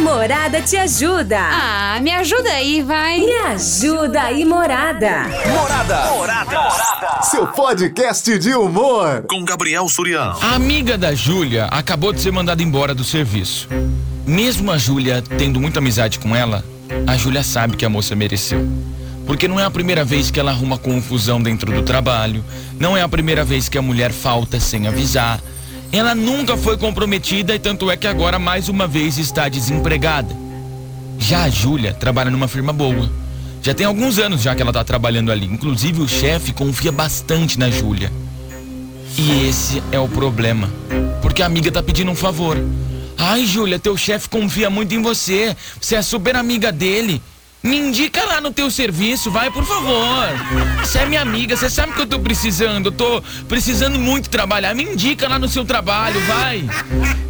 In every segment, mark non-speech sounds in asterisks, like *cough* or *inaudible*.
Morada te ajuda. Ah, me ajuda aí, vai. Me ajuda aí, Morada. Morada. Morada. Seu podcast de humor. Com Gabriel Surião. A amiga da Júlia acabou de ser mandada embora do serviço. Mesmo a Júlia tendo muita amizade com ela, a Júlia sabe que a moça mereceu. Porque não é a primeira vez que ela arruma confusão dentro do trabalho, não é a primeira vez que a mulher falta sem avisar. Ela nunca foi comprometida e tanto é que agora mais uma vez está desempregada. Já a Júlia trabalha numa firma boa. Já tem alguns anos já que ela está trabalhando ali. Inclusive o chefe confia bastante na Júlia. E esse é o problema. Porque a amiga tá pedindo um favor. Ai, Júlia, teu chefe confia muito em você. Você é super amiga dele. Me indica lá no teu serviço, vai, por favor. Você é minha amiga, você sabe que eu tô precisando. Eu tô precisando muito trabalhar. Me indica lá no seu trabalho, vai.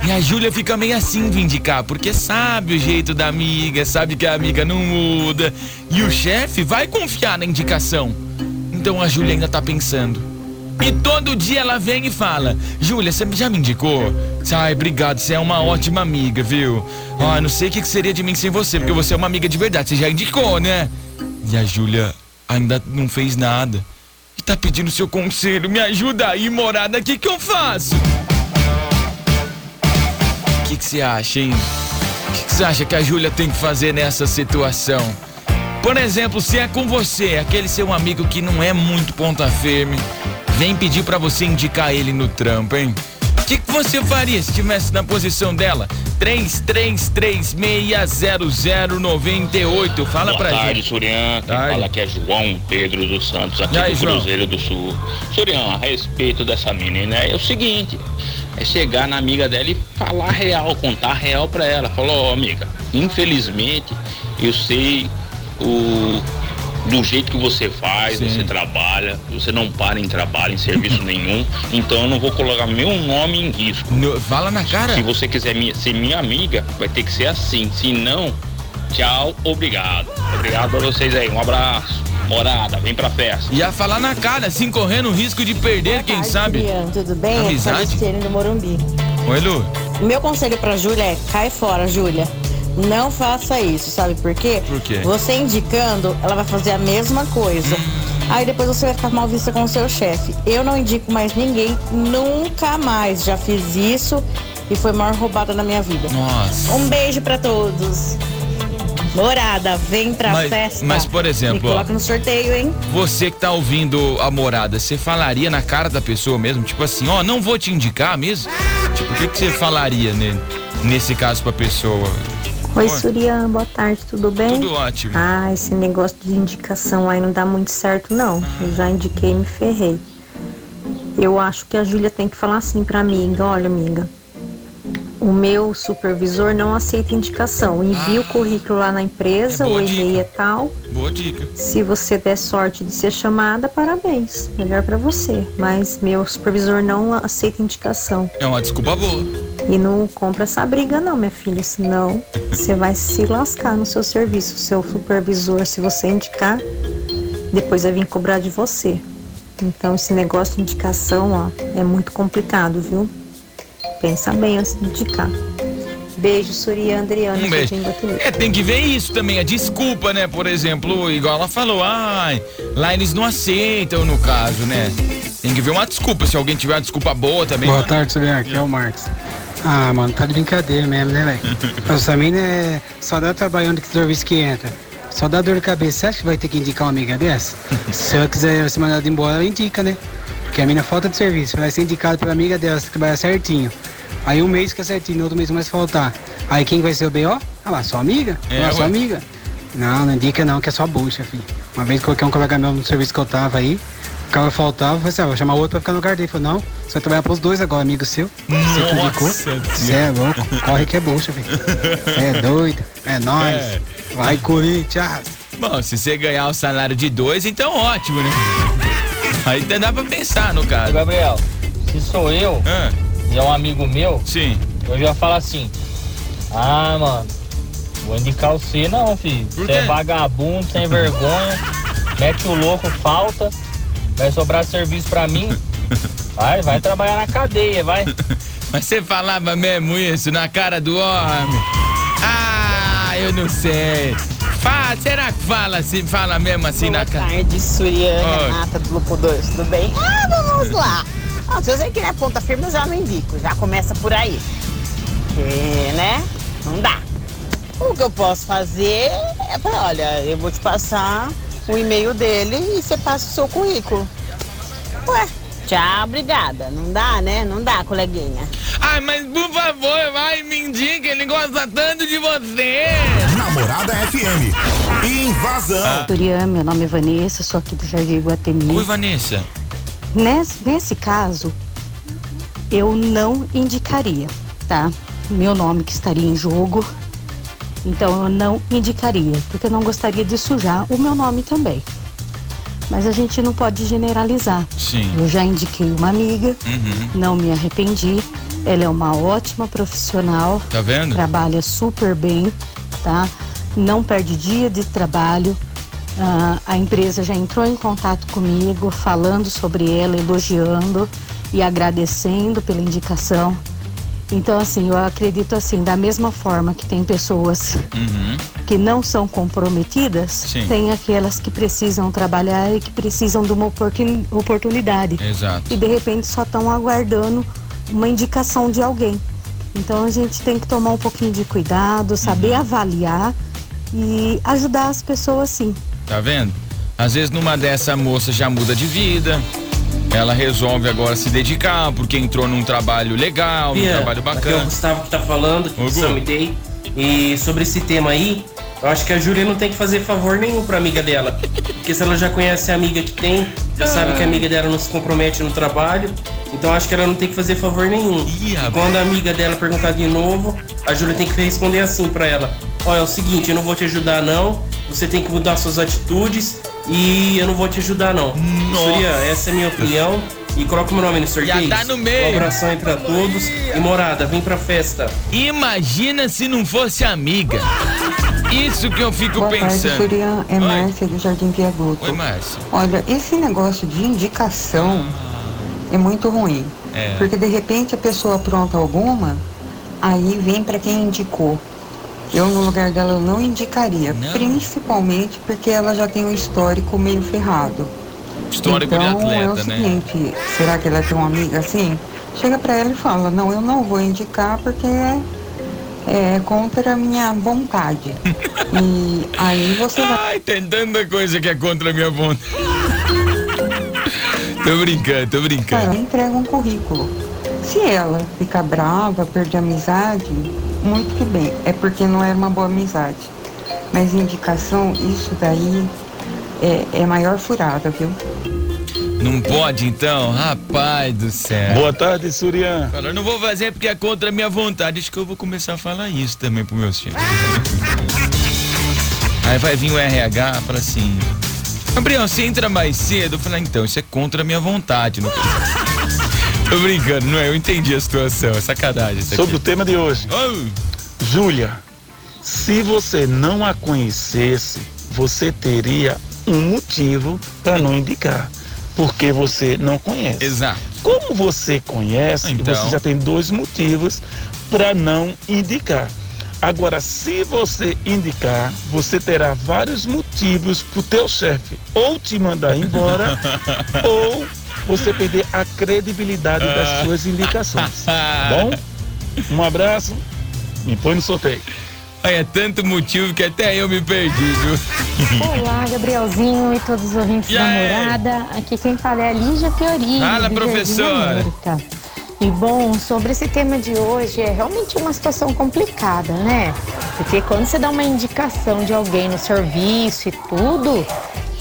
E a Júlia fica meio assim de indicar, porque sabe o jeito da amiga, sabe que a amiga não muda. E o chefe vai confiar na indicação. Então a Júlia ainda tá pensando. E todo dia ela vem e fala: Júlia, você já me indicou? Ai, obrigado, você é uma ótima amiga, viu? Ah, não sei o que seria de mim sem você, porque você é uma amiga de verdade, você já indicou, né? E a Júlia ainda não fez nada. E tá pedindo seu conselho. Me ajuda aí, morada, o que, que eu faço? O que, que você acha, hein? O que, que você acha que a Júlia tem que fazer nessa situação? Por exemplo, se é com você, aquele seu amigo que não é muito ponta firme, vem pedir para você indicar ele no trampo, hein? O que, que você faria se estivesse na posição dela? 33360098. Fala Boa pra tarde, gente. Surian. Quem Tarde. fala aqui é João Pedro dos Santos, aqui do João? Cruzeiro do Sul. Surian, a respeito dessa menina, é o seguinte: é chegar na amiga dela e falar real, contar real pra ela. Falou, ó, amiga, infelizmente eu sei o. Do jeito que você faz, Sim. você trabalha, você não para em trabalho, em serviço *laughs* nenhum, então eu não vou colocar meu nome em risco. No- fala na cara. Se você quiser mi- ser minha amiga, vai ter que ser assim. Se não, tchau, obrigado. Obrigado pra vocês aí. Um abraço. Morada, vem pra festa. Ia falar na cara, assim, correndo o risco de perder, quem tarde, sabe? Tudo bem? Amizade? Celestine do Morumbi. Oi, Lu. O meu conselho pra Júlia é cai fora, Júlia. Não faça isso, sabe por quê? Por quê? Você indicando, ela vai fazer a mesma coisa. Aí depois você vai ficar mal vista com o seu chefe. Eu não indico mais ninguém, nunca mais. Já fiz isso e foi a maior roubada na minha vida. Nossa. Um beijo pra todos. Morada, vem pra Mas- festa. mas, por exemplo, Me ó. coloca no sorteio, hein? Você que tá ouvindo a morada, você falaria na cara da pessoa mesmo? Tipo assim, ó, não vou te indicar mesmo? Tipo, o que, que você falaria ne- nesse caso pra pessoa? Oi, Oi. Surian, boa tarde, tudo bem? Tudo ótimo. Ah, esse negócio de indicação aí não dá muito certo, não. Eu já indiquei e me ferrei. Eu acho que a Júlia tem que falar assim pra amiga: olha, amiga, o meu supervisor não aceita indicação. Envia o currículo lá na empresa, É o e-mail é tal. Boa dica. Se você der sorte de ser chamada, parabéns. Melhor pra você. Mas meu supervisor não aceita indicação. É uma desculpa boa. E não compra essa briga não, minha filha, senão você vai se lascar no seu serviço. Seu supervisor, se você indicar, depois vai vir cobrar de você. Então esse negócio de indicação, ó, é muito complicado, viu? Pensa bem antes de indicar. Beijo, Surya Adriana, Um beijo. É, tem que ver isso também, a desculpa, né? Por exemplo, igual ela falou, ai, lá eles não aceitam no caso, né? Tem que ver uma desculpa, se alguém tiver uma desculpa boa também. Boa tarde, Juliano. Aqui é o Marcos. Ah, mano, tá de brincadeira mesmo, né, velho? *laughs* Essa mina é só dá trabalho onde que serviço que entra. Só dá dor de cabeça. Você acha que vai ter que indicar uma amiga dessa? *laughs* Se ela quiser ser mandada embora, ela indica, né? Porque a mina falta de serviço. Vai ser indicada pela amiga dela, que trabalha certinho. Aí um mês fica certinho, no outro mês começa a faltar. Aí quem vai ser o B.O.? Ah lá, sua amiga? É, ah, sua amiga. Não, não indica não, que é só bucha, filho. Uma vez coloquei um colega meu no serviço que eu tava aí, o cara faltava, eu falei assim, ah, vou chamar o outro pra ficar no lugar dele. Ele falou, não, você vai trabalhar pros dois agora, amigo seu. Você que indicou. Você é louco, corre que é bucha, filho. Você é doido, é nóis. É. Vai, Corinthians. Bom, se você ganhar o salário de dois, então ótimo, né? Aí até dá pra pensar no caso. Gabriel, se sou eu Ah, e é um amigo meu, sim. eu já falo assim, ah, mano, vou indicar você não, filho. Você é vagabundo, sem vergonha, mete o louco, falta, vai sobrar serviço pra mim. *laughs* Vai, vai trabalhar na cadeia, vai. *laughs* Mas você falava mesmo isso na cara do homem. Ah, eu não sei. Fala, será que fala assim, fala mesmo assim Boa na cara? tarde, Suriana. Renata do Lupo 2, tudo bem? Ah, vamos lá. *laughs* Ah, se você quer ponta firme, eu já não indico. Já começa por aí. Porque, né? Não dá. O que eu posso fazer é falar, olha, eu vou te passar o e-mail dele e você passa o seu currículo. Ué, tchau, obrigada. Não dá, né? Não dá, coleguinha. Ai, mas por favor, vai, me indica, ele gosta tanto de você. Namorada FM. Invasão. Dorian, meu nome é Vanessa, sou aqui do Jardim Iguatemi. Oi, Vanessa. Nesse, nesse caso, eu não indicaria, tá? Meu nome que estaria em jogo. Então eu não indicaria, porque eu não gostaria de sujar o meu nome também. Mas a gente não pode generalizar. Sim. Eu já indiquei uma amiga, Uhum. não me arrependi. Ela é uma ótima profissional. Tá vendo? Trabalha super bem, tá? Não perde dia de trabalho. Ah, a empresa já entrou em contato comigo, falando sobre ela, elogiando e agradecendo pela indicação. Então, assim, eu acredito assim, da mesma forma que tem pessoas Uhum. que não são comprometidas, Sim. tem aquelas que precisam trabalhar e que precisam de uma oportun- oportunidade Exato. e de repente só estão aguardando uma indicação de alguém. Então a gente tem que tomar um pouquinho de cuidado, saber Uhum. avaliar e ajudar as pessoas sim. Tá vendo? Às vezes numa dessa a moça já muda de vida. Ela resolve agora se dedicar porque entrou num trabalho legal, num Bia, trabalho Aqui é o bacana. Gustavo que tá falando, do Gu. Summit Day. E sobre esse tema aí, eu acho que a Júlia não tem que fazer favor nenhum pra amiga dela. Porque se ela já conhece a amiga que tem, já sabe que a amiga dela não se compromete no trabalho. Então acho que ela não tem que fazer favor nenhum. Ih, rapaz. Quando a amiga dela perguntar de novo, a Júlia tem que responder assim pra ela: Olha, é o seguinte, eu não vou te ajudar não. Você tem que mudar suas atitudes e eu não vou te ajudar não. Nossa. Surya, essa é a minha opinião. E coloca o meu nome no sorteio. tá no meio. Um abração aí pra todos. E morada, vem pra festa. Imagina se não fosse amiga. Isso que eu fico Boa tarde, pensando. Surian. É Oi. Márcia do Jardim Viaduto. Oi, Márcia. Olha, esse negócio de indicação é muito ruim. É. Porque de repente a pessoa apronta alguma, aí vem para quem indicou. Eu no lugar dela eu não indicaria, Não. principalmente porque ela já tem um histórico meio ferrado. Histórico então, de é o atleta, né? seguinte, será que ela é tão amiga assim? Chega pra ela e fala, não, eu não vou indicar porque é, é contra a minha vontade. *laughs* e aí você vai. Ai, tem tanta coisa que é contra a minha vontade. *laughs* tô brincando, tô brincando. entrega um currículo. Se ela ficar brava, perder a amizade, muito que bem. É porque não era uma boa amizade. Mas indicação, isso daí é, é maior furada, viu? Não pode então? Rapaz do céu. Boa tarde, Surian. Fala, eu não vou fazer porque é contra a minha vontade. Acho que eu vou começar a falar isso também pros meus filhos. *laughs* Aí vai vir o RH e fala assim: Gabriel, você entra mais cedo? Eu falo, "Ah, então, isso é contra a minha vontade. Não... Tô brincando, não é? Eu entendi a situação, é sacanagem isso Sobre o tema de hoje. Oh, Júlia, se você não a conhecesse, você teria um motivo para não indicar. Porque você não conhece. exato. Como você conhece, Então. você já tem dois motivos para não indicar. Agora, se você indicar, você terá vários motivos para o teu chefe ou te mandar embora *laughs* ou você perder a credibilidade das suas indicações. Tá *laughs* bom? Um abraço, me põe no sorteio. Olha, é tanto motivo que até eu me perdi, viu? Olá, Gabrielzinho e todos os ouvintes da morada. Aqui quem fala é a Lígia Fiorini. Fala, professora. E bom, sobre esse tema de hoje, é realmente uma situação complicada, né? Porque quando você dá uma indicação de alguém no serviço e tudo,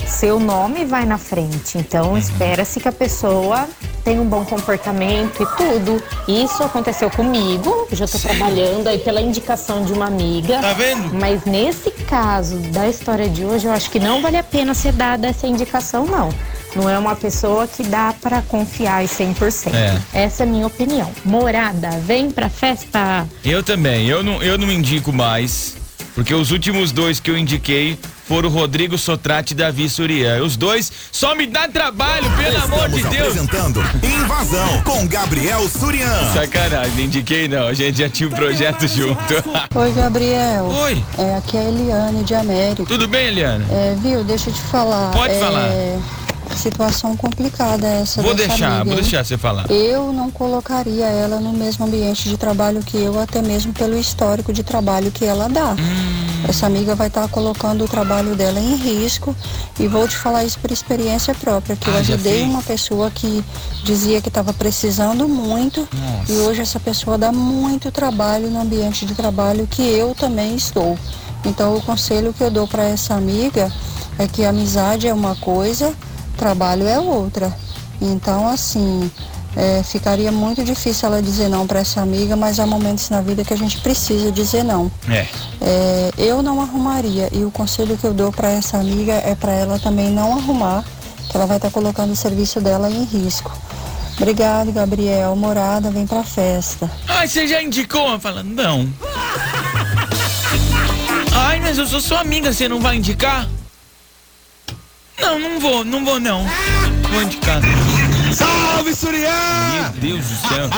seu nome vai na frente. Então, Uhum. espera-se que a pessoa tenha um bom comportamento e tudo. Isso aconteceu comigo, já tô trabalhando aí pela indicação de uma amiga. Tá vendo? Mas nesse caso da história de hoje, eu acho que não vale a pena ser dada essa indicação, não. Não é uma pessoa que dá pra confiar em 100%. É. Essa é a minha opinião. Morada, vem pra festa. Eu também, eu não, eu não indico mais, porque os últimos dois que eu indiquei por o Rodrigo Sotrate e Davi Surian. Os dois só me dá trabalho, pelo amor de Estamos Deus. apresentando Invasão com Gabriel Surian. Sacanagem, não indiquei não, a gente já tinha um projeto junto. *laughs* Oi, Gabriel. Oi. É, aqui é a Eliane de América. Tudo bem, Eliana? É, viu, deixa eu te falar. Pode é, falar. Situação complicada essa Vou deixar, amiga, vou hein? deixar você falar. Eu não colocaria ela no mesmo ambiente de trabalho que eu, até mesmo pelo histórico de trabalho que ela dá. Hum. Essa amiga vai estar colocando o trabalho dela em risco e vou te falar isso por experiência própria, que eu Ah, ajudei uma pessoa que dizia que estava precisando muito Nossa. e hoje essa pessoa dá muito trabalho no ambiente de trabalho que eu também estou. Então o conselho que eu dou para essa amiga é que amizade é uma coisa, trabalho é outra. Então assim, é, ficaria muito difícil ela dizer não para essa amiga, mas há momentos na vida que a gente precisa dizer não. É. É, eu não arrumaria e o conselho que eu dou para essa amiga é para ela também não arrumar, que ela vai estar colocando o serviço dela em risco. Obrigado, Gabriel. Morada, vem pra festa. Ai, você já indicou? Fala, não. *laughs* Ai, mas eu sou sua amiga, você não vai indicar? Não, não vou, não vou não. Vou indicar. Salve, Surian! Meu Deus do céu.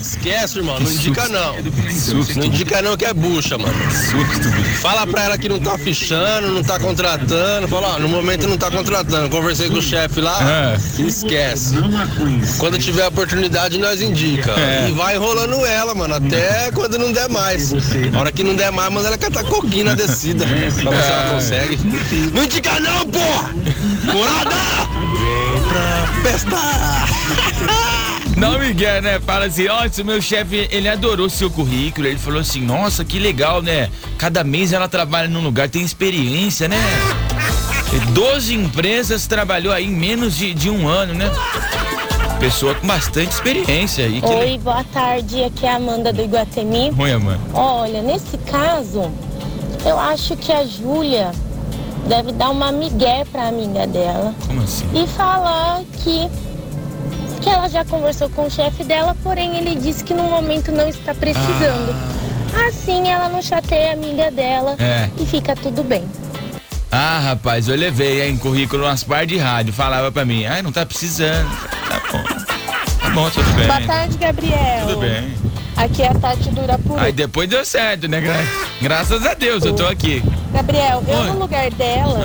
Esquece, irmão, não indica não. susto. Não indica não que é bucha, mano. Susto, bicho. Fala pra ela que não tá fichando, não tá contratando. Fala, ó, no momento não tá contratando. Conversei com o chefe lá, É. esquece. Quando tiver oportunidade, nós indica. É. E vai enrolando ela, mano, até quando não der mais. A hora que não der mais, manda ela catar coquinho na descida. Pra ver se ela consegue. Não indica não, porra! Morada! Vem pra festa! *laughs* Não, Miguel, né? Fala assim, ó, esse meu chefe, ele adorou seu currículo. Ele falou assim, nossa, que legal, né? Cada mês ela trabalha num lugar, tem experiência, né? E 12 empresas trabalhou aí em menos de, de um ano, né? Pessoa com bastante experiência aí. Que Oi, boa tarde. Aqui é a Amanda do Iguatemi. Oi, Amanda. Olha, nesse caso, eu acho que a Júlia deve dar uma migué pra amiga dela Como assim? e falar que que ela já conversou com o chefe dela, porém ele disse que no momento não está precisando. Assim ela não chateia a amiga dela É. e fica tudo bem. Ah, rapaz, eu levei hein, currículo umas par de rádio. Falava pra mim, ai, não tá precisando. Tá bom. Tá bom, tudo bem. Boa tarde, Gabriel. Tudo bem. Aqui é a Tati do Urapuru. Aí depois deu certo, né? Gra- Graças a Deus, eu tô aqui. Gabriel, eu Oi. no lugar dela,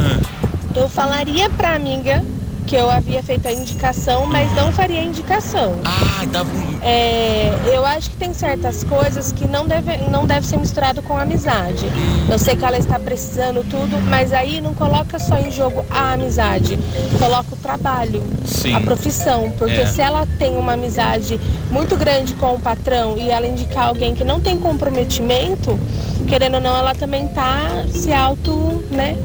eu falaria pra amiga que eu havia feito a indicação, mas não faria a indicação. Ah, tá É, eu acho que tem certas coisas que não deve, não deve ser misturado com amizade. Eu sei que ela está precisando tudo, mas aí não coloca só em jogo a amizade, coloca o trabalho, Sim. a profissão, porque É. se ela tem uma amizade muito grande com o patrão e ela indicar alguém que não tem comprometimento, querendo ou não, ela também tá se auto, né?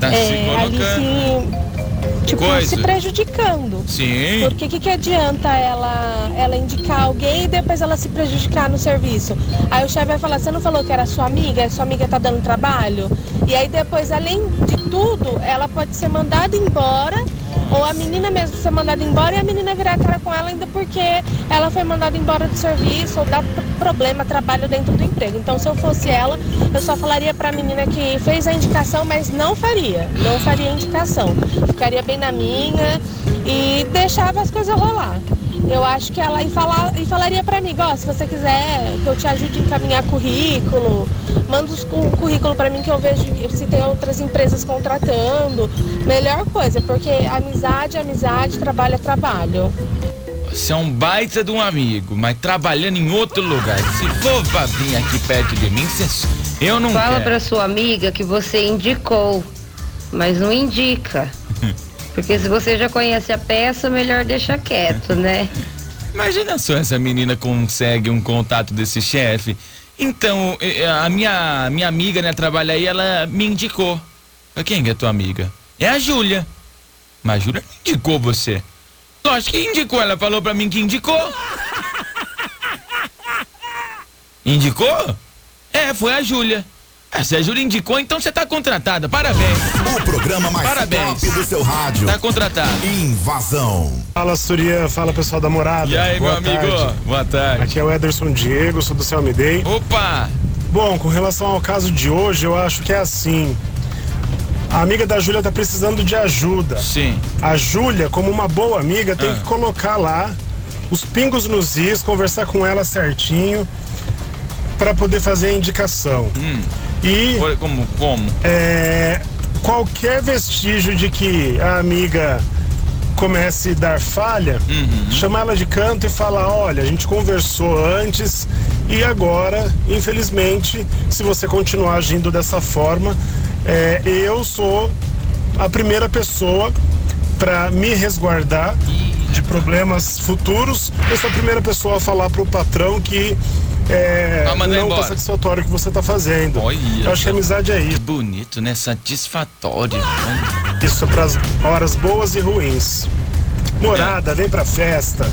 Tá se é, ali colocando. se tipo, Coisa. se prejudicando. Sim. Porque o que, que adianta ela, ela indicar alguém e depois ela se prejudicar no serviço? Aí o chefe vai falar, você não falou que era sua amiga, sua amiga tá dando trabalho? E aí depois, além de tudo, ela pode ser mandada embora, ou a menina mesmo ser mandada embora e a menina virar a cara com ela ainda porque ela foi mandada embora do serviço ou dá problema, trabalho dentro do emprego. Então se eu fosse ela, eu só falaria pra menina que fez a indicação, mas não faria. Não faria a indicação. Ficaria bem na minha e deixava as coisas rolar. Eu acho que ela e, falar, e falaria pra mim, ó, se você quiser que eu te ajude a encaminhar currículo, manda os- um currículo pra mim que eu vejo se tem outras empresas contratando. Melhor coisa, porque amizade, é amizade, trabalho é trabalho. Você é um baita de um amigo, mas trabalhando em outro lugar. Se for pra vir aqui perto de mim, cê- eu não Fala quero. pra sua amiga que você indicou, mas não indica. *laughs* Porque se você já conhece a peça, melhor deixar quieto, né? Imagina só essa menina consegue um contato desse chefe. Então, eh, a minha, minha amiga, né, trabalha aí, ela me indicou. Quem que é tua amiga? É a Júlia. Mas a Júlia indicou você. Lógico que indicou, ela falou pra mim que indicou. *laughs* Indicou? É, foi a Júlia. Ah, se a Júlia indicou, então você tá contratada. Parabéns. O programa mais Parabéns. top do seu rádio. Tá contratado. Invasão. Fala, Surya. Fala, pessoal da morada. E aí, Boa meu amigo? tarde. Boa tarde. Aqui é o Ederson Diego, sou do Céu Me Dei. Opa! Bom, com relação ao caso de hoje, eu acho que é assim. A amiga da Júlia tá precisando de ajuda. Sim. A Júlia, como uma boa amiga, tem Ah. que colocar lá os pingos nos is, conversar com ela certinho para poder fazer a indicação. E Como? Como? é, qualquer vestígio de que a amiga comece a dar falha, chama ela de canto e fala: olha, a gente conversou antes e agora, infelizmente, se você continuar agindo dessa forma, é, eu sou a primeira pessoa para me resguardar de problemas futuros. Eu sou a primeira pessoa a falar pro patrão que é, não embora. tá satisfatório o que você tá fazendo. Eu acho que a amizade é isso. Bonito, né? Satisfatório. Isso para as horas boas e ruins. Morada, vem pra festa.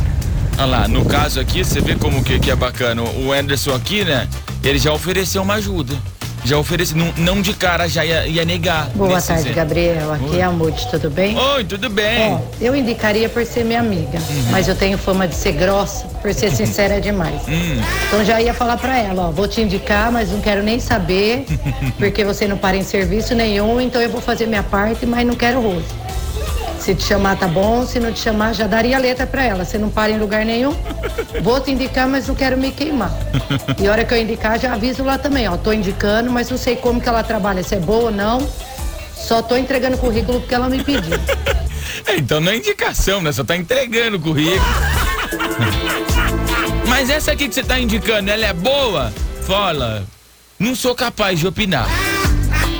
Olha lá, no caso aqui, você vê como que, que é bacana. O Anderson aqui, né? Ele já ofereceu uma ajuda. Já ofereceu, não, não de cara, já ia, ia negar. Boa tarde, ze- Gabriel. Aqui Oi. é a Mude, tudo bem? Oi, tudo bem. Ó, eu indicaria por ser minha amiga, mas eu tenho fama de ser grossa, por ser *laughs* sincera demais. Hum. Então já ia falar pra ela, ó, vou te indicar, mas não quero nem saber, *laughs* porque você não para em serviço nenhum, então eu vou fazer minha parte, mas não quero rosto. Se te chamar tá bom, se não te chamar já daria letra pra ela. Você não para em lugar nenhum. Vou te indicar, mas não quero me queimar. E a hora que eu indicar, já aviso lá também, ó. Tô indicando, mas não sei como que ela trabalha, se é boa ou não. Só tô entregando currículo porque ela me pediu. *laughs* É, então não é indicação, né? Só tá entregando currículo. *laughs* Mas essa aqui que você tá indicando, ela é boa? Fala. Não sou capaz de opinar.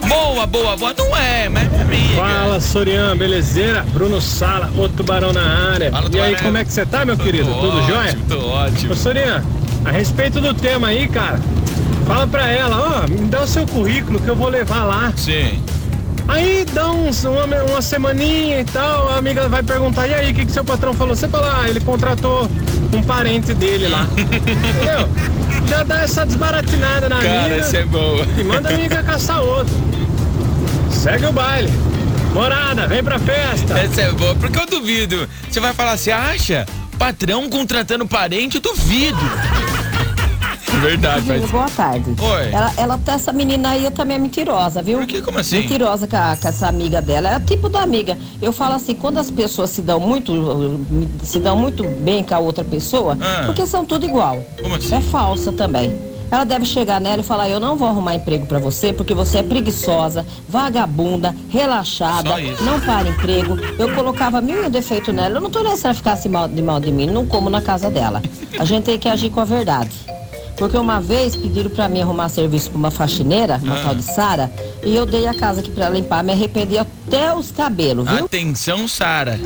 Boa, boa, boa. Não é, mas é minha. Fala, Sorian, belezeira? Bruno Sala, o tubarão na área. Fala, e aí, como é que você tá, meu querido? Tô Tudo ótimo, jóia? Tô ótimo. Ô, Sorian, a respeito do tema aí, cara, fala pra ela, ó, me dá o seu currículo que eu vou levar lá. Sim. Aí dá uns, uma, uma semaninha e tal, a amiga vai perguntar, e aí, o que, que seu patrão falou? Você fala, ah, ele contratou um parente dele lá. *laughs* Entendeu? Já dá essa desbaratinada na Cara, amiga. essa é boa. E manda a amiga caçar outro. Segue o baile. Morada, vem pra festa. Essa é boa, porque eu duvido. Você vai falar, você acha? Patrão contratando parente, eu duvido. *laughs* Verdade, mas. boa tarde. Oi. Ela, ela, essa menina aí também é mentirosa, viu? Por que? Como assim? Mentirosa com, a- com essa amiga dela. É o tipo da amiga. Eu falo assim, quando as pessoas se dão muito, se dão muito bem com a outra pessoa, Ah. porque são tudo igual. Como assim? É falsa também. Ela deve chegar nela e falar: Eu não vou arrumar emprego pra você porque você é preguiçosa, vagabunda, relaxada, não para emprego. Eu colocava mil defeito nela. Eu não tô nem se ela ficasse mal de mal de mim, não como na casa dela. A gente tem que agir com a verdade. Porque uma vez pediram pra mim arrumar serviço pra uma faxineira, uma Ah. tal de Sara, e eu dei a casa aqui pra ela limpar, me arrependi até os cabelos, viu? Atenção, Sara.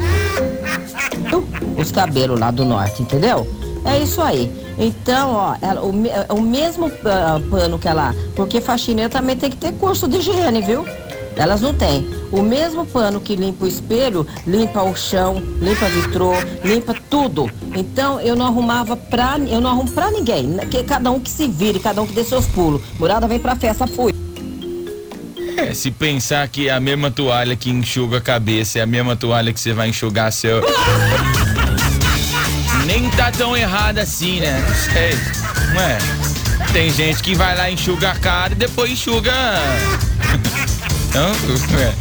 Os cabelos lá do norte, entendeu? É isso aí. Então, ó, ela- o, me- o mesmo ah, pano que ela. Porque faxineira também tem que ter curso de higiene, viu? Elas não têm. O mesmo pano que limpa o espelho, limpa o chão, limpa vitrô, limpa tudo. Então eu não arrumava pra. Eu não arrumo pra ninguém. Que cada um que se vire, cada um que dê seus pulos. Morada vem pra festa, fui. É, se pensar que a mesma toalha que enxuga a cabeça é a mesma toalha que você vai enxugar seu. *laughs* Tá tão errado assim, né? Não sei. Não é? Tem gente que vai lá enxuga a cara e depois enxuga. *laughs* Não, não é.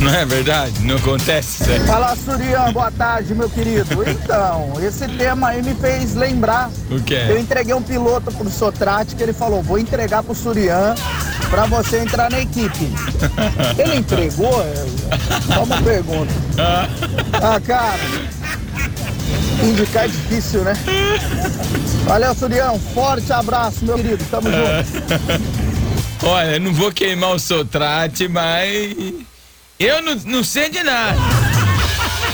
Não é verdade? Não acontece isso aí. Fala, Surian, boa tarde, meu querido. *laughs* Então, esse tema aí me fez lembrar. O quê? Eu entreguei um piloto pro Sotrate que ele falou: vou entregar pro Surian pra você entrar na equipe. *laughs* Ele entregou? Só uma pergunta. Ah, cara, indicar é difícil, né? Valeu, Surian. Forte abraço, meu querido. Tamo junto. *laughs* Olha, eu não vou queimar o sotrate, mas. Eu não, não sei de nada.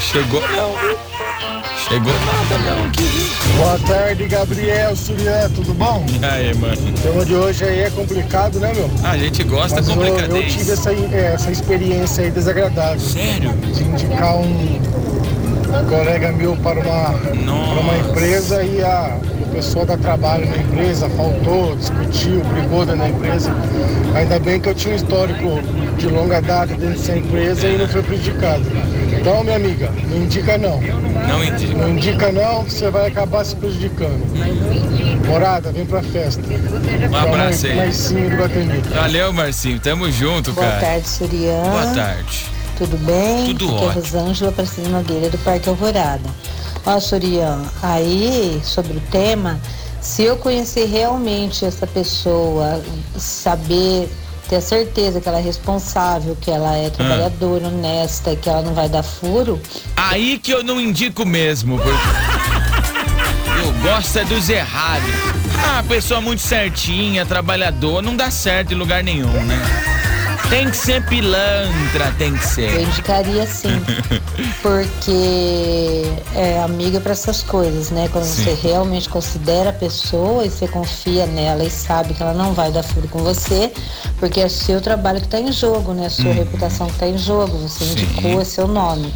Chegou não? Chegou nada não viu? Boa tarde, Gabriel, Surian, tudo bom? E aí, mano? O tema de hoje aí é complicado, né, meu? A gente gosta Mas eu, complicadez. eu tive essa, é, essa experiência aí desagradável. Sério? De indicar um colega meu para uma, para uma empresa e a, o pessoal dá trabalho na empresa, faltou, discutiu, brigou dentro da empresa. Ainda bem que eu tinha um histórico de longa data dentro dessa empresa e não foi prejudicado. Então, minha amiga, não indica não. Não indica. Não indica não, você vai acabar se prejudicando. Morada, vem pra festa. Um abraço aí. Marcinho do Guatemi. Valeu, Marcinho. Tamo junto, Boa cara. tarde, Surian. Boa tarde. Tudo bem? Tudo Aqui é ótimo. Rosângela Aparecida Nogueira do Parque Alvorada. Ó, Surian, aí sobre o tema, se eu conhecer realmente essa pessoa, saber, ter a certeza que ela é responsável, que ela Ah. é trabalhadora, honesta, que ela não vai dar furo, Aí que eu não indico mesmo, porque eu gosto é dos errados. Ah, pessoa muito certinha, trabalhador, não dá certo em lugar nenhum, né? Tem que ser pilantra, tem que eu ser. indicaria sim. *laughs* Porque é amiga para essas coisas, né? Quando Sim. você realmente considera a pessoa e você confia nela e sabe que ela não vai dar furo com você, porque é seu trabalho que está em jogo, né? A sua Uhum. reputação que está em jogo. Você indicou, é seu nome.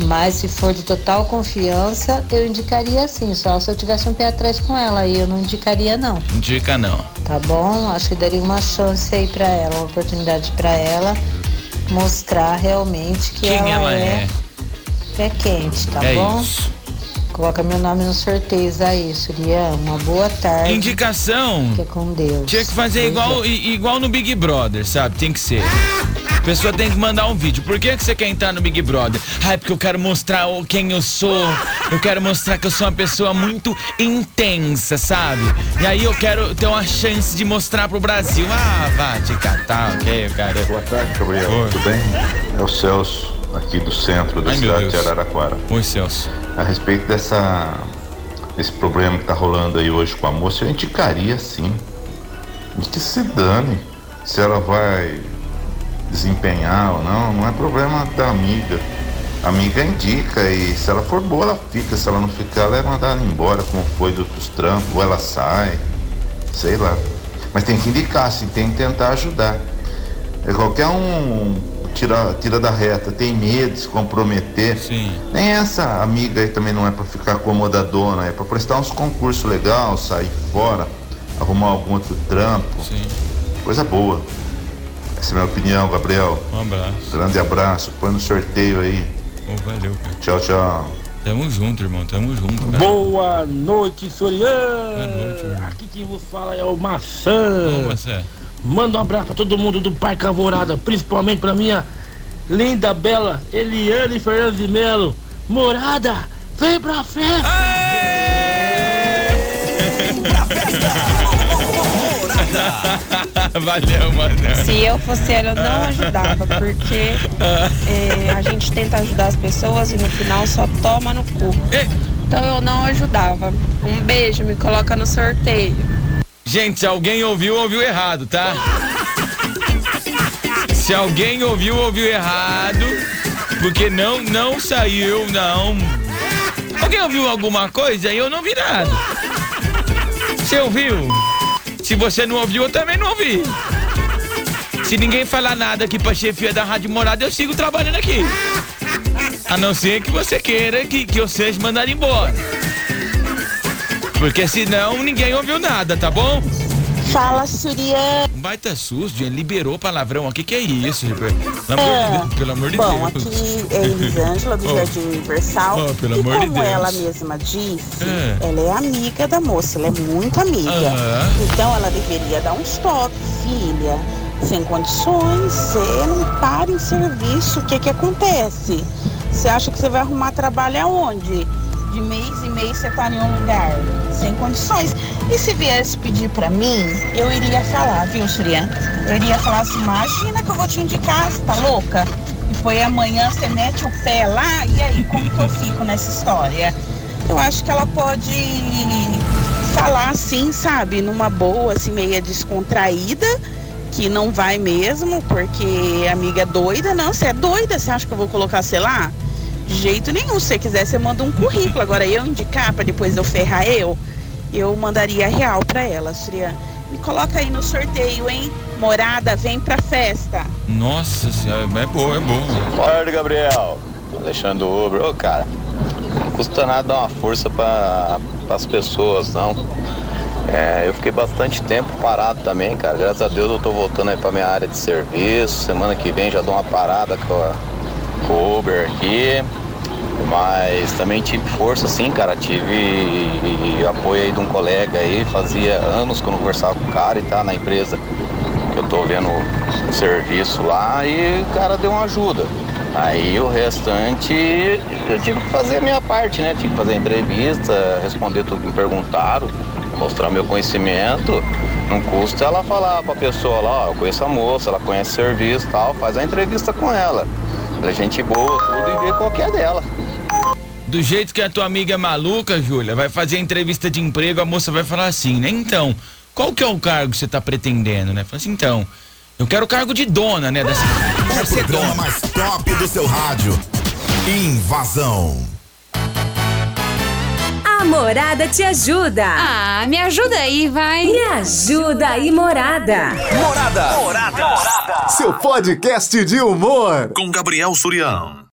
Mas se for de total confiança, eu indicaria sim, só se eu tivesse um pé atrás com ela, aí eu não indicaria não, Indica não. tá bom? Acho que daria uma chance aí pra ela, uma oportunidade pra ela mostrar realmente que Quem ela, ela é é? pé quente, tá É bom? isso. Coloca meu nome nos sorteios aí, Surya. Uma boa tarde. Indicação. Fica com Deus. Tinha que fazer igual, igual no Big Brother, sabe? Tem que ser. A pessoa tem que mandar um vídeo. Por que, que você quer entrar no Big Brother? Ah, é porque eu quero mostrar quem eu sou. Eu quero mostrar que eu sou uma pessoa muito intensa, sabe? E aí eu quero ter uma chance de mostrar pro Brasil. Ah, vá te catar, ok, cara. Boa tarde, Gabriel. Tudo bem? É o Celso, aqui do centro da Ai, cidade de. Araraquara. Oi, Celso. A respeito dessa, desse problema que tá rolando aí hoje com a moça, eu indicaria sim. Que se dane se ela vai desempenhar ou não, não é problema da amiga. A amiga indica e se ela for boa, ela fica. Se ela não ficar, ela é mandada embora, como foi do- dos trampos, ou ela sai, sei lá. Mas tem que indicar, sim, tem que tentar ajudar. É qualquer um tira, tira da reta, tem medo de se comprometer. Nem essa amiga aí também não é para ficar acomodadona, é para prestar uns concursos legais, sair fora, arrumar algum outro trampo. Coisa boa. Essa é a minha opinião, Gabriel. Um abraço. Grande abraço, põe no sorteio aí. Ô, valeu, cara. Tchau, tchau. Tamo junto, irmão. Tamo junto, cara. Boa noite, Soriano. Aqui quem vos fala é o Maçã. Ô, Maçã. Manda um abraço pra todo mundo do Parque Alvorada, principalmente pra minha linda, bela Eliane Fernandes de Melo. Morada, vem pra festa! *laughs* Valeu, mano. Se eu fosse ela, eu não ajudava, porque é, *laughs* a gente tenta ajudar as pessoas e no final só toma no cu. Então eu não ajudava. Um beijo, me coloca no sorteio. Gente, se alguém ouviu, ouviu errado, tá? Se alguém ouviu, ouviu errado. Porque não, não saiu, não. Alguém ouviu alguma coisa? Eu não vi nada. Você ouviu? Se você não ouviu, eu também não ouvi. Se ninguém falar nada aqui pra chefia da Rádio Morada, eu sigo trabalhando aqui. A não ser que você queira que, que eu seja mandado embora. Porque senão ninguém ouviu nada, tá bom? Fala, Surian. Um baita susto, ele liberou palavrão aqui, que é isso, gente? Pelo amor de Deus, pelo amor de Bom, Deus. aqui é Elisângela do *laughs* Oh. Jardim Universal. Oh, pelo e amor de como Deus. ela mesma disse, É. ela é amiga da moça, ela é muito amiga. Então ela deveria dar um stop, filha. Sem condições, você não para em serviço. O que que acontece? Você acha que você vai arrumar trabalho aonde? De mês mês você tá em um lugar sem condições. E se viesse pedir pra mim, eu iria falar, viu, Surya? Eu iria falar assim, imagina que eu vou te indicar, você tá louca? E foi amanhã você mete o pé lá, e aí, como que eu fico nessa história? Eu acho que ela pode falar assim, sabe, numa boa, assim, meia descontraída, que não vai mesmo, porque amiga é doida, não, você é doida, você acha que eu vou colocar, sei lá? De jeito nenhum, se você quiser, você manda um currículo. Agora eu indicar pra depois eu ferrar eu, eu mandaria real pra ela, Surya. Me coloca aí no sorteio, hein? Morada, vem pra festa. Nossa senhora, é bom, é bom. Boa tarde, Gabriel. Alexandre Uber. Ô, cara, não custa nada dar uma força para as pessoas, não. É, eu fiquei bastante tempo parado também, cara. Graças a Deus eu tô voltando aí pra minha área de serviço. Semana que vem já dou uma parada com a, Uber aqui. Mas também tive força sim, cara. Tive apoio aí de um colega aí. Fazia anos que eu não conversava com o cara e tá na empresa que eu tô vendo serviço lá e o cara deu uma ajuda. Aí o restante eu tive que fazer a minha parte, né? Tive que fazer entrevista, responder tudo que me perguntaram, mostrar meu conhecimento. Não custa ela falar pra pessoa lá, ó, eu conheço a moça, ela conhece o serviço e tal, faz a entrevista com ela. Ela é gente boa, tudo e vê qual que é dela. Do jeito que a tua amiga é maluca, Júlia, vai fazer a entrevista de emprego, a moça vai falar assim, né? Então, qual que é o cargo que você tá pretendendo, né? Fala assim, então, eu quero o cargo de dona, né? Dessa... O programa mais top do seu rádio. Invasão. A Morada te ajuda. Ah, me ajuda aí, vai. Me ajuda aí, Morada. Morada. Morada. Seu podcast de humor. Com Gabriel Surião.